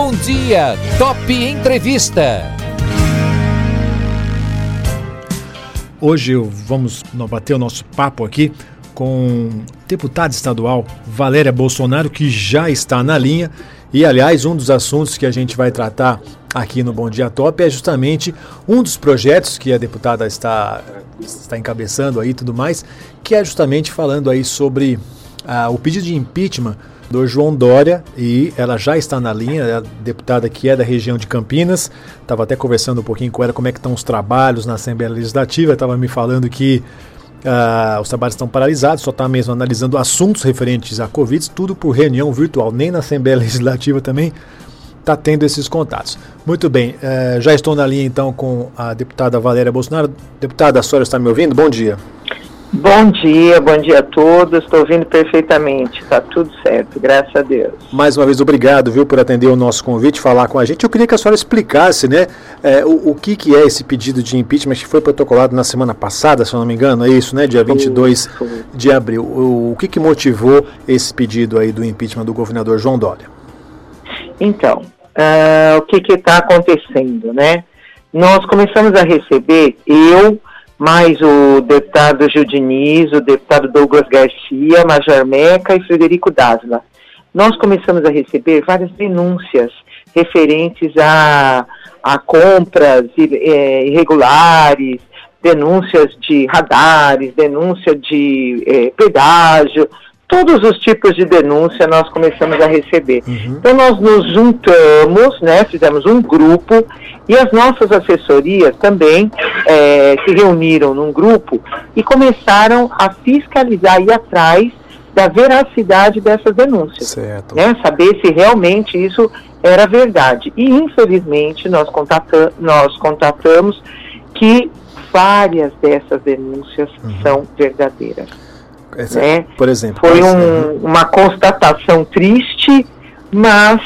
Bom dia, Top Entrevista. Hoje vamos bater o nosso papo aqui com deputada estadual Valéria Bolsonaro, que já está na linha. E, aliás, um dos assuntos que a gente vai tratar aqui no Bom Dia Top é justamente um dos projetos que a deputada está, está encabeçando aí e tudo mais, que é justamente falando aí sobre ah, o pedido de impeachment do João Dória e ela já está na linha, é a deputada que é da região de Campinas. Estava até conversando um pouquinho com ela como é que estão os trabalhos na Assembleia Legislativa. Estava me falando que uh, os trabalhos estão paralisados, só está mesmo analisando assuntos referentes à Covid, tudo por reunião virtual, nem na Assembleia Legislativa também está tendo esses contatos. Muito bem, uh, já estou na linha então com a deputada Valéria Bolsonaro. Deputada, a senhora está me ouvindo? Bom dia. Bom dia, bom dia a todos. Estou ouvindo perfeitamente. Está tudo certo, graças a Deus. Mais uma vez, obrigado, viu, por atender o nosso convite, falar com a gente. Eu queria que a senhora explicasse, né, é, o, o, que, que é esse pedido de impeachment que foi protocolado na semana passada, se eu não me engano, é isso, né, dia 22 isso. de abril. O, o que, que motivou esse pedido aí do impeachment do governador João Dória? Então, uh, o que está acontecendo, né? Nós começamos a receber, eu mais o deputado Gil Diniz, o deputado Douglas Garcia, Major Meca e Frederico Dasla. Nós começamos a receber várias denúncias referentes a, a compras é, irregulares, denúncias de radares, denúncia de é, pedágio, todos os tipos de denúncia nós começamos a receber. Uhum. Então nós nos juntamos, né, fizemos um grupo e as nossas assessorias também é, se reuniram num grupo e começaram a fiscalizar e atrás da veracidade dessas denúncias. Certo. Né, saber se realmente isso era verdade. E infelizmente nós, contata nós contatamos que várias dessas denúncias uhum. são verdadeiras. Essa, né? Por exemplo. Foi um, uma constatação triste, mas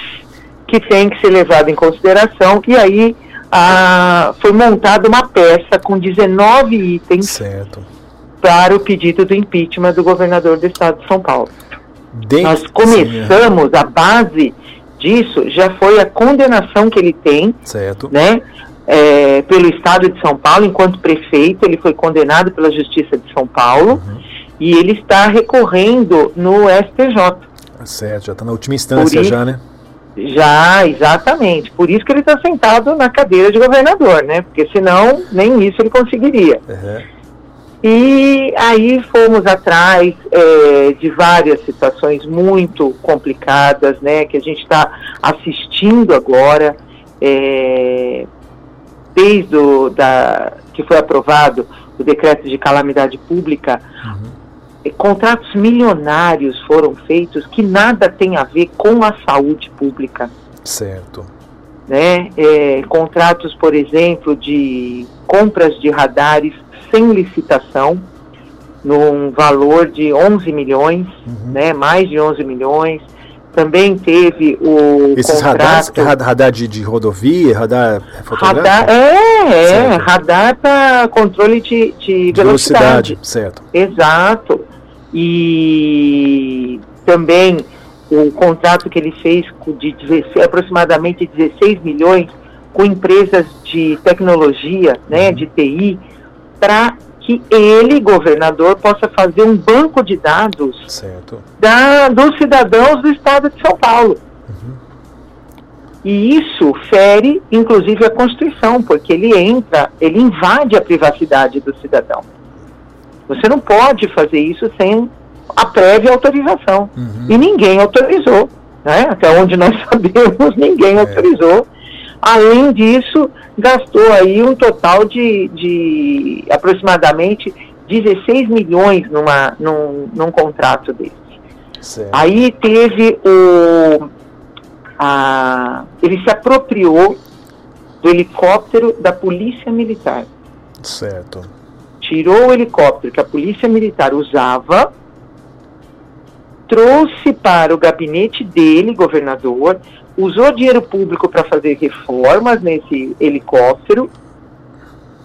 que tem que ser levada em consideração. E aí a, foi montada uma peça com 19 itens certo. para o pedido do impeachment do governador do estado de São Paulo. Nós começamos, é. a base disso já foi a condenação que ele tem, certo. né? É, pelo estado de São Paulo, enquanto prefeito, ele foi condenado pela Justiça de São Paulo. Uhum e ele está recorrendo no STJ. Certo, já está na última instância isso, já, né? Já, exatamente. Por isso que ele está sentado na cadeira de governador, né? Porque senão nem isso ele conseguiria. Uhum. E aí fomos atrás é, de várias situações muito complicadas, né? Que a gente está assistindo agora, é, desde o, da, que foi aprovado o decreto de calamidade pública, uhum contratos milionários foram feitos que nada tem a ver com a saúde pública. Certo. Né? É, contratos, por exemplo, de compras de radares sem licitação, num valor de 11 milhões, uhum. né? mais de 11 milhões. Também teve o Esses contrato... radares, radar de, de rodovia, radar fotográfico? Radar, é, é, radar para controle de, de, de velocidade. velocidade. Certo. Exato e também o contrato que ele fez de 16, aproximadamente 16 milhões com empresas de tecnologia, né, uhum. de TI, para que ele, governador, possa fazer um banco de dados da, dos cidadãos do estado de São Paulo. Uhum. E isso fere, inclusive, a Constituição, porque ele entra, ele invade a privacidade do cidadão. Você não pode fazer isso sem a prévia autorização. Uhum. E ninguém autorizou. Né? Até onde nós sabemos, ninguém é. autorizou. Além disso, gastou aí um total de, de aproximadamente 16 milhões numa, num, num contrato desse. Certo. Aí teve o. A, ele se apropriou do helicóptero da Polícia Militar. Certo tirou o helicóptero que a polícia militar usava, trouxe para o gabinete dele, governador, usou dinheiro público para fazer reformas nesse helicóptero.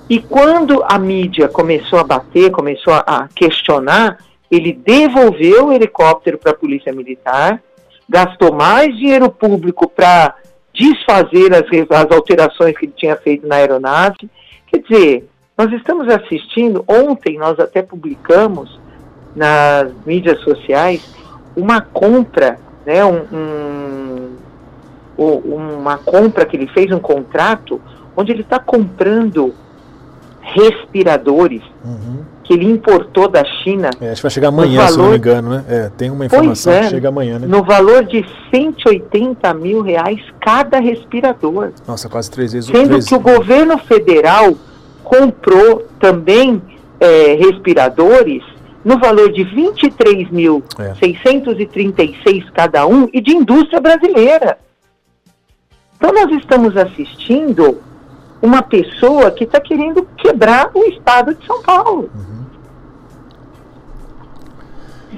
E quando a mídia começou a bater, começou a questionar, ele devolveu o helicóptero para a Polícia Militar, gastou mais dinheiro público para desfazer as, as alterações que ele tinha feito na aeronave. Quer dizer, nós estamos assistindo, ontem nós até publicamos nas mídias sociais uma compra, né, um, um, uma compra que ele fez, um contrato, onde ele está comprando respiradores uhum. que ele importou da China. É, acho que vai chegar amanhã, valor... se não me engano, né? É, tem uma informação é, que chega amanhã, né? No valor de 180 mil reais cada respirador. Nossa, quase três vezes Sendo três... que o governo federal comprou também é, respiradores no valor de 23.636 é. cada um e de indústria brasileira. Então nós estamos assistindo uma pessoa que está querendo quebrar o estado de São Paulo. Uhum.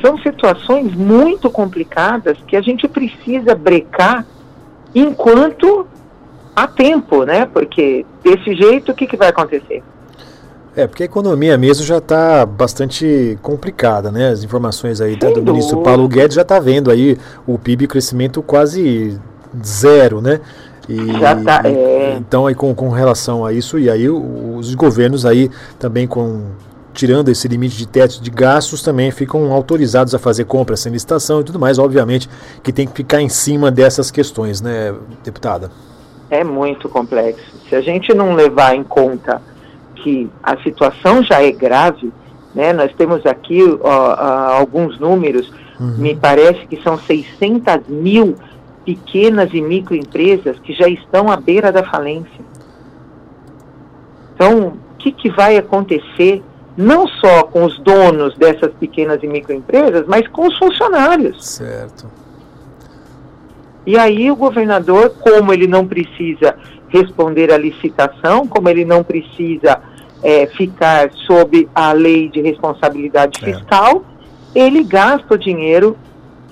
São situações muito complicadas que a gente precisa brecar enquanto há tempo, né? Porque desse jeito o que, que vai acontecer? É, porque a economia mesmo já está bastante complicada, né? As informações aí do ministro Paulo Guedes já está vendo aí o PIB crescimento quase zero, né? E, Já tá, é... Então, aí, com, com relação a isso, e aí os governos aí também com tirando esse limite de teto de gastos, também ficam autorizados a fazer compras sem licitação e tudo mais, obviamente, que tem que ficar em cima dessas questões, né, deputada? É muito complexo. Se a gente não levar em conta que a situação já é grave, né, nós temos aqui ó, alguns números, uhum. me parece que são 600 mil pequenas e microempresas que já estão à beira da falência. Então, o que, que vai acontecer não só com os donos dessas pequenas e microempresas, mas com os funcionários? Certo. E aí o governador, como ele não precisa responder à licitação, como ele não precisa é, ficar sob a lei de responsabilidade é. fiscal, ele gasta o dinheiro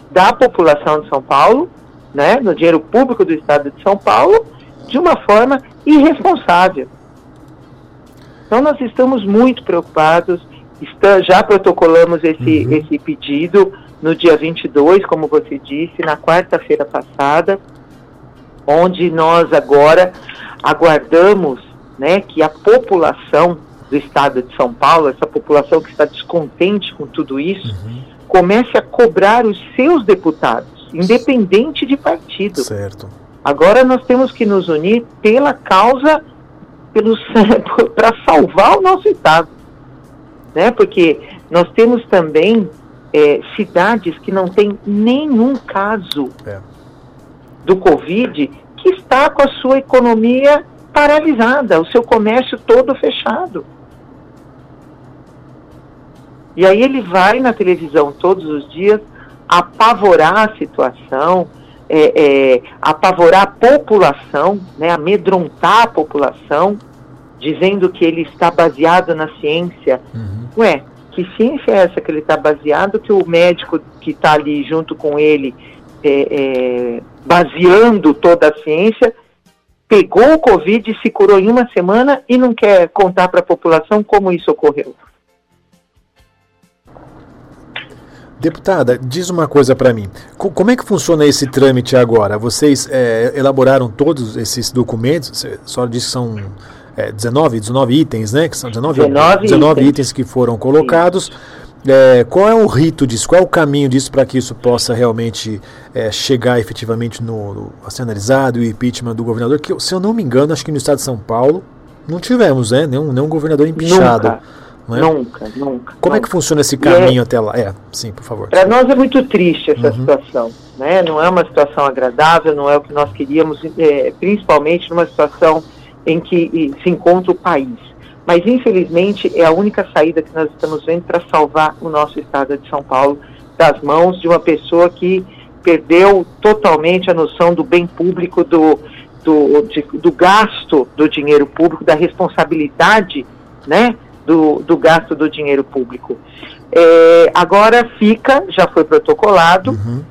da população de São Paulo né, no dinheiro público do Estado de São Paulo, de uma forma irresponsável. Então nós estamos muito preocupados, está, já protocolamos esse, uhum. esse pedido no dia 22, como você disse, na quarta-feira passada, onde nós agora aguardamos né, que a população do estado de São Paulo, essa população que está descontente com tudo isso, uhum. comece a cobrar os seus deputados independente de partido. Certo. Agora nós temos que nos unir pela causa, para salvar o nosso Estado. Né? Porque nós temos também é, cidades que não têm nenhum caso é. do Covid que está com a sua economia paralisada, o seu comércio todo fechado. E aí ele vai na televisão todos os dias apavorar a situação, é, é, apavorar a população, né, amedrontar a população, dizendo que ele está baseado na ciência. Uhum. Ué, que ciência é essa que ele está baseado, que o médico que está ali junto com ele, é, é, baseando toda a ciência, pegou o Covid se curou em uma semana e não quer contar para a população como isso ocorreu? Deputada, diz uma coisa para mim. Como é que funciona esse trâmite agora? Vocês é, elaboraram todos esses documentos? Só disse que são é, 19, 19 itens, né? Que são 19, 19, 19 itens. itens. que foram colocados. É, qual é o rito disso? Qual é o caminho disso para que isso possa realmente é, chegar efetivamente no, no, a ser analisado, o impeachment do governador? Que, se eu não me engano, acho que no estado de São Paulo não tivemos, né? Nenhum, nenhum governador empichado. Nunca. É? Nunca, nunca. Como nunca. é que funciona esse caminho é, até lá? É, sim, por favor. Para nós é muito triste essa uhum. situação. Né? Não é uma situação agradável, não é o que nós queríamos, é, principalmente numa situação em que se encontra o país. Mas, infelizmente, é a única saída que nós estamos vendo para salvar o nosso estado de São Paulo das mãos de uma pessoa que perdeu totalmente a noção do bem público, do, do, de, do gasto do dinheiro público, da responsabilidade né, do, do gasto do dinheiro público. É, agora fica, já foi protocolado, uhum.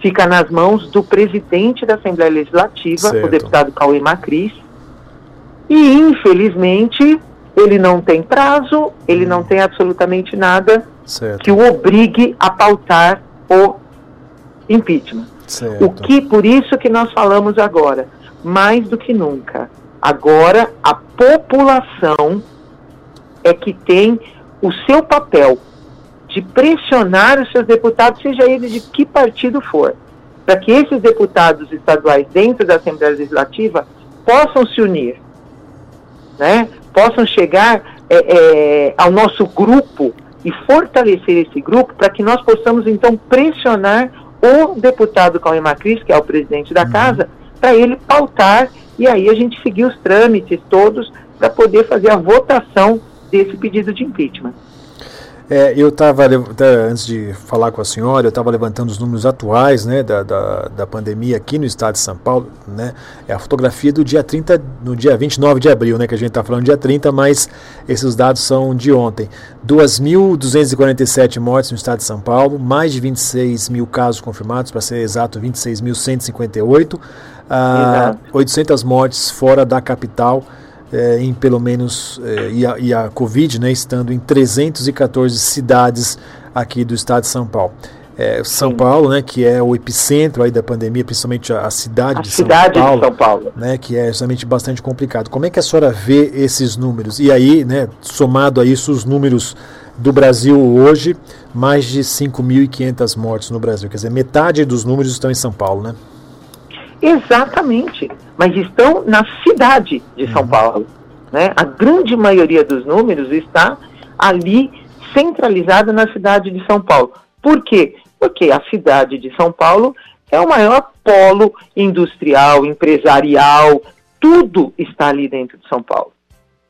fica nas mãos do presidente da Assembleia Legislativa, certo. o deputado Cauê Macris, e infelizmente ele não tem prazo, ele não tem absolutamente nada certo. que o obrigue a pautar o impeachment. Certo. O que, por isso que nós falamos agora, mais do que nunca. Agora, a população é que tem o seu papel de pressionar os seus deputados, seja ele de que partido for, para que esses deputados estaduais dentro da Assembleia Legislativa possam se unir, né? possam chegar é, é, ao nosso grupo e fortalecer esse grupo para que nós possamos então pressionar o deputado Cauê Macris, que é o presidente da uhum. casa, para ele pautar e aí a gente seguir os trâmites todos para poder fazer a votação desse pedido de impeachment. É, eu estava, antes de falar com a senhora, eu estava levantando os números atuais né, da, da, da, pandemia aqui no estado de São Paulo. Né, é a fotografia do dia 30, no dia 29 de abril, né, que a gente está falando dia 30, mas esses dados são de ontem. 2.247 mortes no estado de São Paulo, mais de 26 mil casos confirmados, para ser exato, 26.158. Ah, 800 mortes fora da capital é, em pelo menos, é, e, a, e, a, Covid né, estando em 314 cidades aqui do estado de São Paulo. É, São Sim. Paulo, né, que é o epicentro aí da pandemia, principalmente a, a cidade, a de, cidade São Paulo, de São Paulo, né, que é justamente bastante complicado. Como é que a senhora vê esses números? E aí, né, somado a isso, os números do Brasil hoje, mais de 5.500 mortes no Brasil. Quer dizer, metade dos números estão em São Paulo, né? Exatamente, mas estão na cidade de São uhum. Paulo. Né? A grande maioria dos números está ali centralizada na cidade de São Paulo. Por quê? Porque a cidade de São Paulo é o maior polo industrial, empresarial, tudo está ali dentro de São Paulo.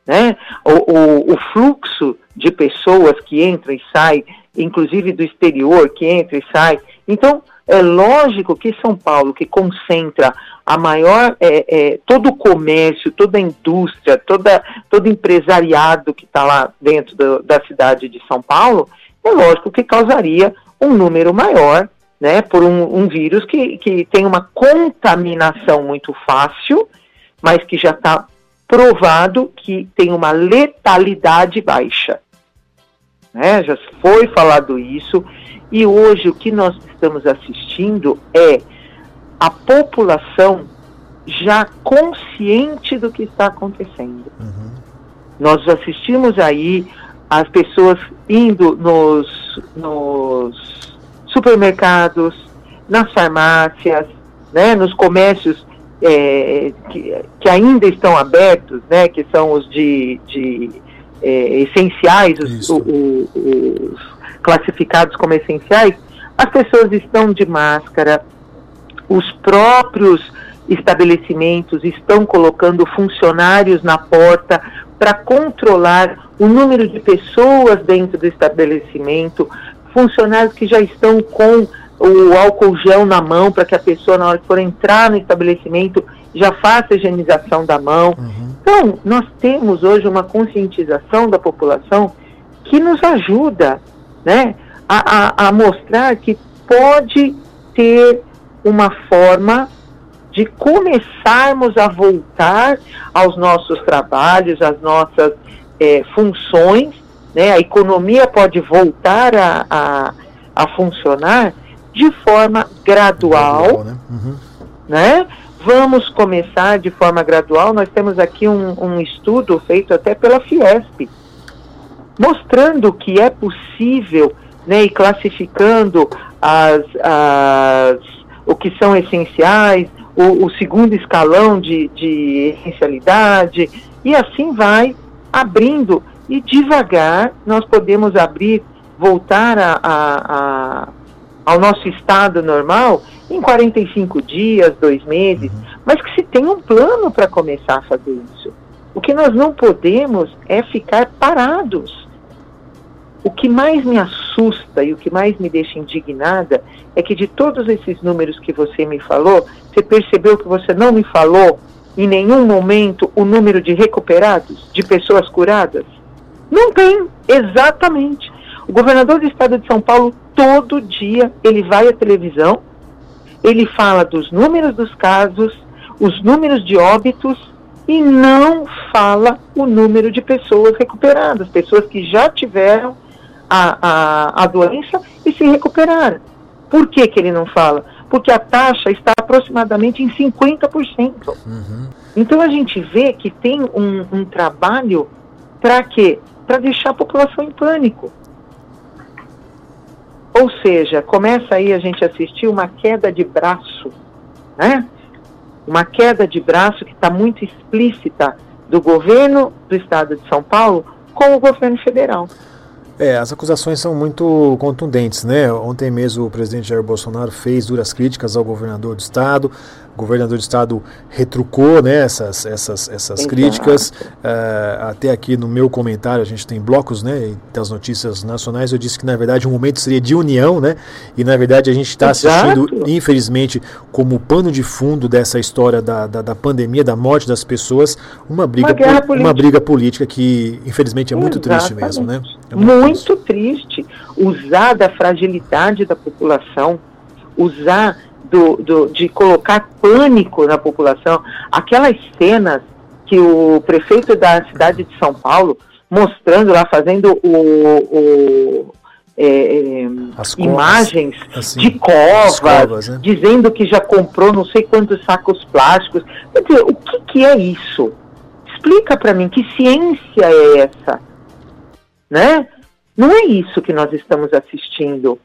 Né? O, o, o fluxo de pessoas que entram e saem, inclusive do exterior, que entra e sai. Então, é lógico que São Paulo, que concentra a maior, é, é, todo o comércio, toda a indústria, toda, todo empresariado que está lá dentro do, da cidade de São Paulo, é lógico que causaria um número maior, né, por um, um vírus que, que tem uma contaminação muito fácil, mas que já está provado que tem uma letalidade baixa. Né? Já foi falado isso, e hoje o que nós estamos assistindo é a população já consciente do que está acontecendo. Uhum. Nós assistimos aí as pessoas indo nos, nos supermercados, nas farmácias, né, nos comércios é, que, que, ainda estão abertos, né, que são os de, de é, essenciais, os, o, o, os classificados como essenciais, as pessoas estão de máscara, os próprios estabelecimentos estão colocando funcionários na porta para controlar o número de pessoas dentro do estabelecimento, funcionários que já estão com o álcool gel na mão para que a pessoa, na hora que for entrar no estabelecimento, já faça a higienização da mão. Uhum. Então, nós temos hoje uma conscientização da população que nos ajuda né, a, a, a mostrar que pode ter uma forma de começarmos a voltar aos nossos trabalhos, às nossas é, funções, né? a economia pode voltar a, a, a funcionar de forma gradual, né? Uhum. né? Vamos começar de forma gradual. Nós temos aqui um, um estudo feito até pela Fiesp, mostrando que é possível né, e classificando as, as, o que são essenciais, o, o segundo escalão de, de essencialidade, e assim vai abrindo. E devagar nós podemos abrir, voltar a, a, a, ao nosso estado normal em 45 dias, dois meses, uhum. mas que se tenha um plano para começar a fazer isso. O que nós não podemos é ficar parados. O que mais me assusta e o que mais me deixa indignada é que de todos esses números que você me falou, você percebeu que você não me falou em nenhum momento o número de recuperados, de pessoas curadas? Não tem, exatamente. O governador do estado de São Paulo, todo dia, ele vai à televisão, ele fala dos números dos casos, os números de óbitos e não fala o número de pessoas recuperadas, pessoas que já tiveram a, a, a doença e se recuperar. Por que, que ele não fala? Porque a taxa está aproximadamente em 50%. Uhum. Então a gente vê que tem um, um trabalho para quê? Para deixar a população em pânico. Ou seja, começa aí a gente assistir uma queda de braço, né? Uma queda de braço que está muito explícita do governo do estado de São Paulo com o governo federal. É, as acusações são muito contundentes, né? Ontem mesmo o presidente Jair Bolsonaro fez duras críticas ao governador do estado, o governador do estado retrucou né, essas, essas, essas críticas. Uh, até aqui no meu comentário, a gente tem blocos né, das notícias nacionais. Eu disse que, na verdade, o momento seria de união, né? E, na verdade, a gente está assistindo, infelizmente, como pano de fundo dessa história da, da, da, pandemia, da morte das pessoas, uma briga, uma, uma briga política que, infelizmente, é muito Exatamente. triste mesmo, né? É muito, muito triste. Usar da fragilidade da população, usar do, do, de colocar pânico na população, aquelas cenas que o prefeito da cidade de São Paulo mostrando lá, fazendo o, o é, é imagens assim, de covas, covas né? dizendo que já comprou não sei quantos sacos plásticos. Quer dizer, o que, que é isso? Explica para mim que ciência é essa, né? Não é isso que nós estamos assistindo.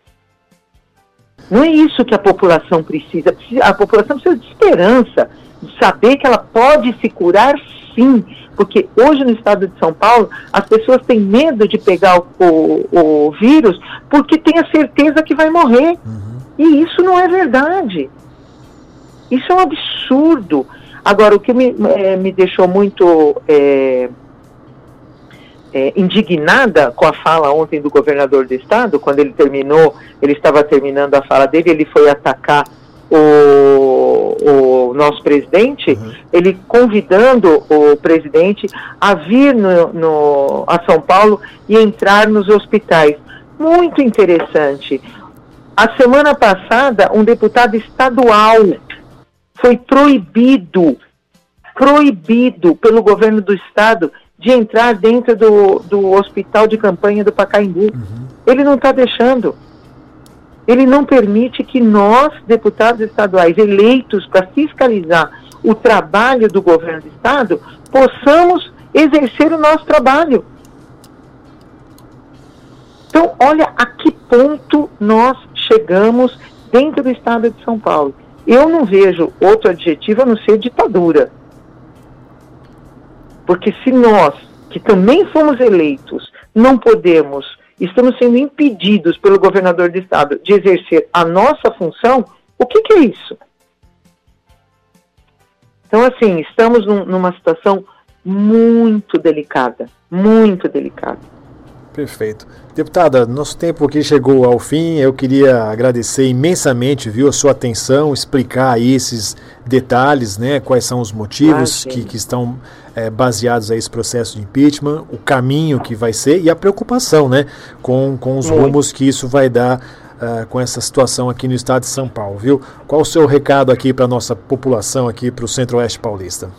Não é isso que a população precisa. A população precisa de esperança, de saber que ela pode se curar sim. Porque hoje no estado de São Paulo, as pessoas têm medo de pegar o, o, o vírus porque tem a certeza que vai morrer. Uhum. E isso não é verdade. Isso é um absurdo. Agora, o que me, é, me deixou muito. É, é, indignada com a fala ontem do governador do estado, quando ele terminou, ele estava terminando a fala dele, ele foi atacar o, o nosso presidente, uhum. ele convidando o presidente a vir no, no, a São Paulo e entrar nos hospitais. Muito interessante. A semana passada, um deputado estadual foi proibido, proibido pelo governo do estado de entrar dentro do, do hospital de campanha do Pacaembu. Uhum. Ele não está deixando. Ele não permite que nós, deputados estaduais eleitos para fiscalizar o trabalho do governo do estado, possamos exercer o nosso trabalho. Então, olha a que ponto nós chegamos dentro do estado de São Paulo. Eu não vejo outro adjetivo a não ser ditadura. Porque se nós, que também fomos eleitos, não podemos, estamos sendo impedidos pelo governador do estado de exercer a nossa função, o que, que é isso? Então, assim, estamos num, numa situação muito delicada, muito delicada. Perfeito. Deputada, nosso tempo aqui chegou ao fim. Eu queria agradecer imensamente, viu, a sua atenção, explicar aí esses detalhes, né, quais são os motivos ah, que, que estão é, baseados a esse processo de impeachment, o caminho que vai ser e a preocupação, né, com, com os rumos que isso vai dar uh, com essa situação aqui no estado de São Paulo, viu? Qual o seu recado aqui para a nossa população aqui para o Centro-Oeste Paulista?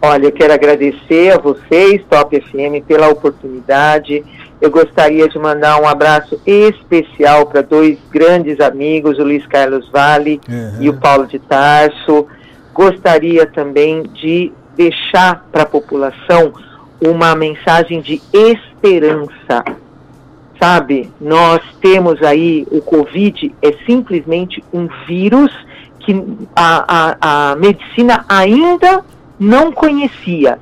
Olha, eu quero agradecer a vocês, Top FM, pela oportunidade. Eu gostaria de mandar um abraço especial para dois grandes amigos, o Luiz Carlos Vale uhum. e o Paulo de Tarso. Gostaria também de deixar para a população uma mensagem de esperança. Sabe, nós temos aí o Covid, é simplesmente um vírus que a, a, a medicina ainda não conhecia.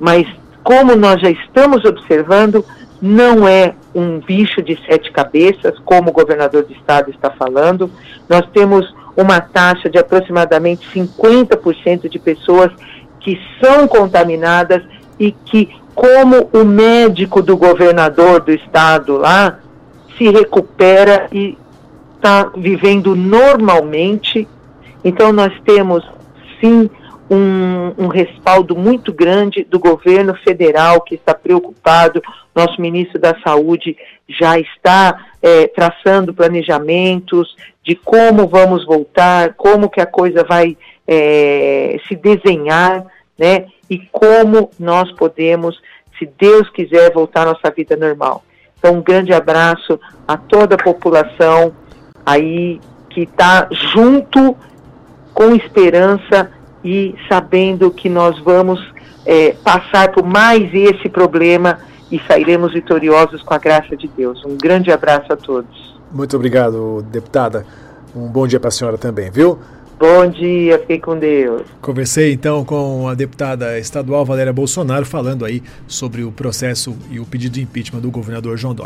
Mas como nós já estamos observando, não é um bicho de sete cabeças, como o governador do estado está falando. Nós temos uma taxa de aproximadamente 50% de pessoas que são contaminadas e que, como o médico do governador do estado lá, se recupera e está vivendo normalmente. Então, nós temos sim um, um, respaldo muito grande do governo federal que está preocupado. Nosso ministro da Saúde já está é, traçando planejamentos de como vamos voltar, como que a coisa vai é, se desenhar, né? E como nós podemos, se Deus quiser, voltar à nossa vida normal. Então, um grande abraço a toda a população aí que está junto com esperança e sabendo que nós vamos é, passar por mais esse problema e sairemos vitoriosos com a graça de Deus. Um grande abraço a todos. Muito obrigado, deputada. Um bom dia para a senhora também, viu? Bom dia, fique com Deus. Conversei então com a deputada estadual Valéria Bolsonaro falando aí sobre o processo e o pedido de impeachment do governador João Dória.